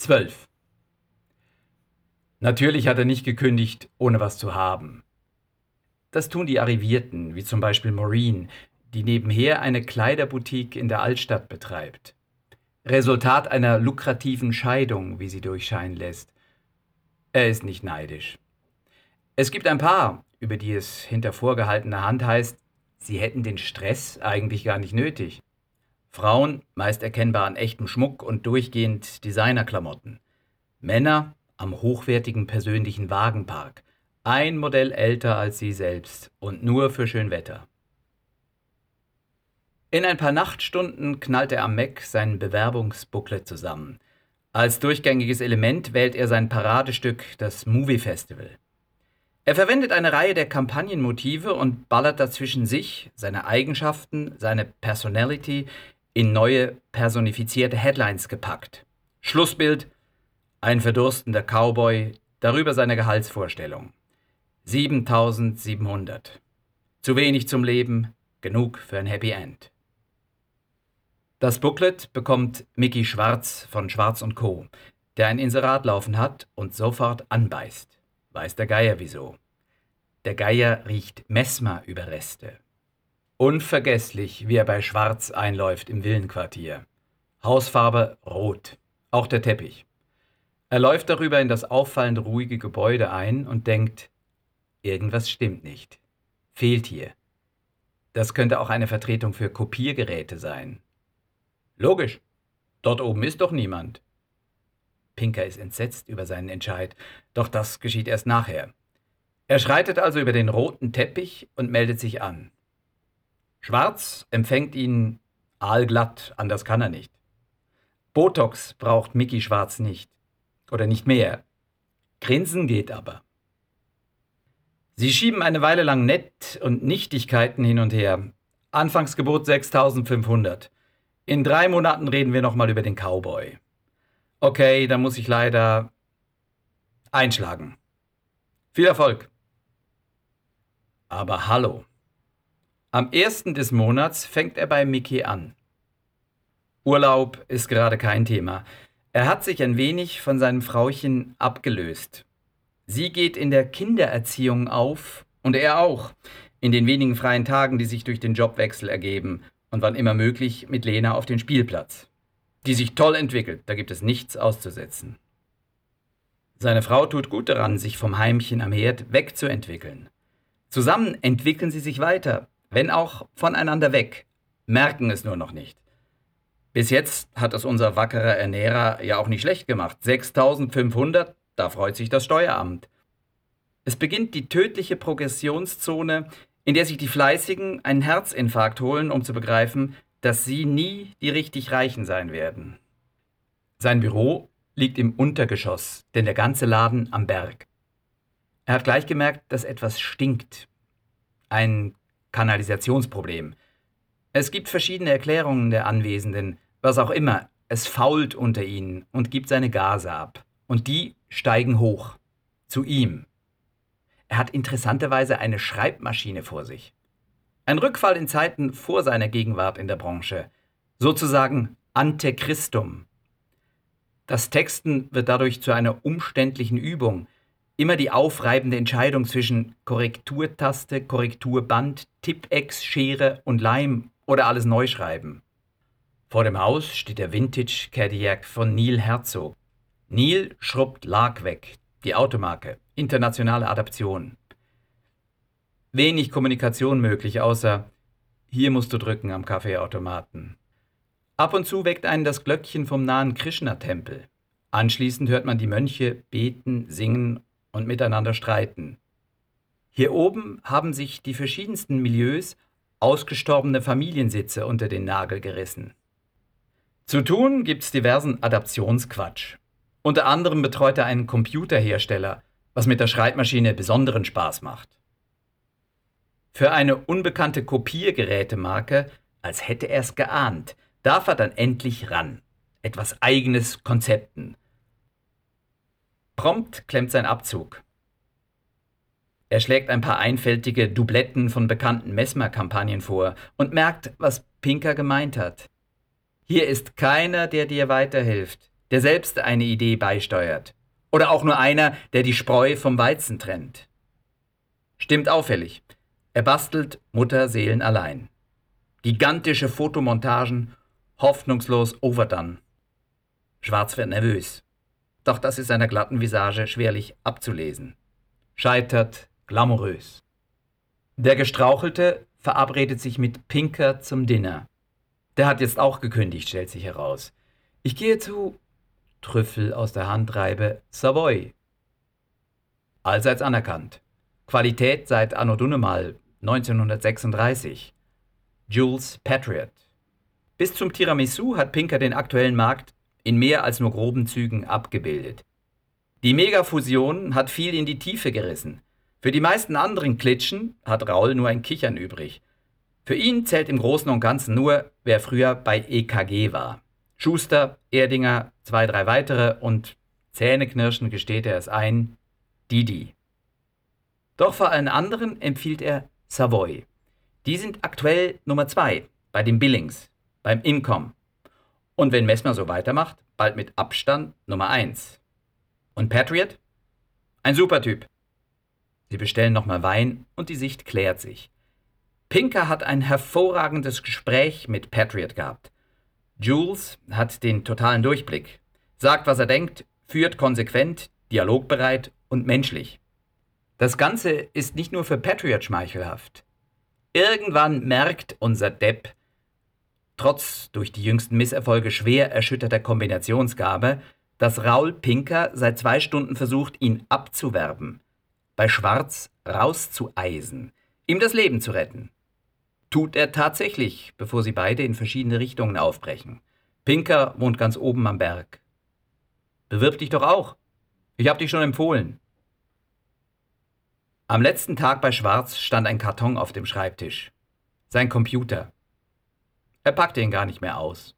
12. Natürlich hat er nicht gekündigt, ohne was zu haben. Das tun die Arrivierten, wie zum Beispiel Maureen, die nebenher eine Kleiderboutique in der Altstadt betreibt. Resultat einer lukrativen Scheidung, wie sie durchscheinen lässt. Er ist nicht neidisch. Es gibt ein paar, über die es hinter vorgehaltener Hand heißt, sie hätten den Stress eigentlich gar nicht nötig. Frauen meist erkennbar an echtem Schmuck und durchgehend Designerklamotten. Männer am hochwertigen persönlichen Wagenpark, ein Modell älter als sie selbst und nur für schön Wetter. In ein paar Nachtstunden knallt er am Mac sein Bewerbungsbooklet zusammen. Als durchgängiges Element wählt er sein Paradestück, das Movie Festival. Er verwendet eine Reihe der Kampagnenmotive und ballert dazwischen sich, seine Eigenschaften, seine Personality in neue personifizierte Headlines gepackt. Schlussbild: ein verdurstender Cowboy, darüber seine Gehaltsvorstellung. 7700. Zu wenig zum Leben, genug für ein Happy End. Das Booklet bekommt Mickey Schwarz von Schwarz und Co., der ein Inserat laufen hat und sofort anbeißt. Weiß der Geier wieso. Der Geier riecht Messmer-Überreste. Unvergesslich, wie er bei Schwarz einläuft im Villenquartier. Hausfarbe rot. Auch der Teppich. Er läuft darüber in das auffallend ruhige Gebäude ein und denkt, irgendwas stimmt nicht. Fehlt hier. Das könnte auch eine Vertretung für Kopiergeräte sein. Logisch. Dort oben ist doch niemand. Pinker ist entsetzt über seinen Entscheid, doch das geschieht erst nachher. Er schreitet also über den roten Teppich und meldet sich an. Schwarz empfängt ihn aalglatt, anders kann er nicht. Botox braucht Mickey Schwarz nicht. Oder nicht mehr. Grinsen geht aber. Sie schieben eine Weile lang Nett und Nichtigkeiten hin und her. Anfangsgebot 6500. In drei Monaten reden wir nochmal über den Cowboy. Okay, dann muss ich leider einschlagen. Viel Erfolg. Aber hallo. Am ersten des Monats fängt er bei Mickey an. Urlaub ist gerade kein Thema. Er hat sich ein wenig von seinem Frauchen abgelöst. Sie geht in der Kindererziehung auf und er auch, in den wenigen freien Tagen, die sich durch den Jobwechsel ergeben und wann immer möglich mit Lena auf den Spielplatz. Die sich toll entwickelt, da gibt es nichts auszusetzen. Seine Frau tut gut daran, sich vom Heimchen am Herd wegzuentwickeln. Zusammen entwickeln sie sich weiter, wenn auch voneinander weg, merken es nur noch nicht. Bis jetzt hat es unser wackerer Ernährer ja auch nicht schlecht gemacht. 6500, da freut sich das Steueramt. Es beginnt die tödliche Progressionszone, in der sich die Fleißigen einen Herzinfarkt holen, um zu begreifen, dass sie nie die richtig Reichen sein werden. Sein Büro liegt im Untergeschoss, denn der ganze Laden am Berg. Er hat gleich gemerkt, dass etwas stinkt. Ein Kanalisationsproblem. Es gibt verschiedene Erklärungen der Anwesenden, was auch immer, es fault unter ihnen und gibt seine Gase ab. Und die steigen hoch. Zu ihm. Er hat interessanterweise eine Schreibmaschine vor sich. Ein Rückfall in Zeiten vor seiner Gegenwart in der Branche. Sozusagen ante Christum. Das Texten wird dadurch zu einer umständlichen Übung. Immer die aufreibende Entscheidung zwischen Korrekturtaste, Korrekturband, Tippex, Schere und Leim oder alles neu schreiben. Vor dem Haus steht der Vintage Cadillac von Neil Herzog. Neil schrubbt Lark weg, die Automarke, internationale Adaption. Wenig Kommunikation möglich, außer hier musst du drücken am Kaffeeautomaten. Ab und zu weckt einen das Glöckchen vom nahen Krishna-Tempel. Anschließend hört man die Mönche beten, singen und miteinander streiten. Hier oben haben sich die verschiedensten Milieus ausgestorbene Familiensitze unter den Nagel gerissen. Zu tun gibt's diversen Adaptionsquatsch. Unter anderem betreut er einen Computerhersteller, was mit der Schreibmaschine besonderen Spaß macht. Für eine unbekannte Kopiergerätemarke, als hätte er es geahnt, darf er dann endlich ran. Etwas eigenes Konzepten. Prompt klemmt sein Abzug. Er schlägt ein paar einfältige Dubletten von bekannten Messmer-Kampagnen vor und merkt, was Pinker gemeint hat. Hier ist keiner, der dir weiterhilft. der selbst eine Idee beisteuert. Oder auch nur einer, der die Spreu vom Weizen trennt. Stimmt auffällig. Er bastelt Mutterseelen allein. Gigantische Fotomontagen, hoffnungslos overdone. Schwarz wird nervös. Doch das ist seiner glatten Visage schwerlich abzulesen. Scheitert glamourös. Der Gestrauchelte verabredet sich mit Pinker zum Dinner. Der hat jetzt auch gekündigt, stellt sich heraus. Ich gehe zu Trüffel aus der Handreibe Savoy. Allseits anerkannt. Qualität seit Anno Dunnemal 1936. Jules Patriot. Bis zum Tiramisu hat Pinker den aktuellen Markt in mehr als nur groben Zügen abgebildet. Die Megafusion hat viel in die Tiefe gerissen. Für die meisten anderen Klitschen hat Raul nur ein Kichern übrig. Für ihn zählt im Großen und Ganzen nur, wer früher bei EKG war. Schuster, Erdinger, zwei, drei weitere und Zähneknirschen gesteht er es ein, Didi. Doch vor allen anderen empfiehlt er Savoy. Die sind aktuell Nummer zwei bei den Billings, beim Income. Und wenn Messmer so weitermacht, bald mit Abstand Nummer eins. Und Patriot? Ein super Typ. Sie bestellen nochmal Wein und die Sicht klärt sich. Pinker hat ein hervorragendes Gespräch mit Patriot gehabt. Jules hat den totalen Durchblick, sagt, was er denkt, führt konsequent, dialogbereit und menschlich. Das Ganze ist nicht nur für Patriot schmeichelhaft. Irgendwann merkt unser Depp, trotz durch die jüngsten Misserfolge schwer erschütterter Kombinationsgabe, dass Raul Pinker seit zwei Stunden versucht, ihn abzuwerben, bei Schwarz rauszueisen, ihm das Leben zu retten. Tut er tatsächlich, bevor sie beide in verschiedene Richtungen aufbrechen. Pinker wohnt ganz oben am Berg. Bewirb dich doch auch. Ich hab dich schon empfohlen. Am letzten Tag bei Schwarz stand ein Karton auf dem Schreibtisch. Sein Computer. Er packte ihn gar nicht mehr aus.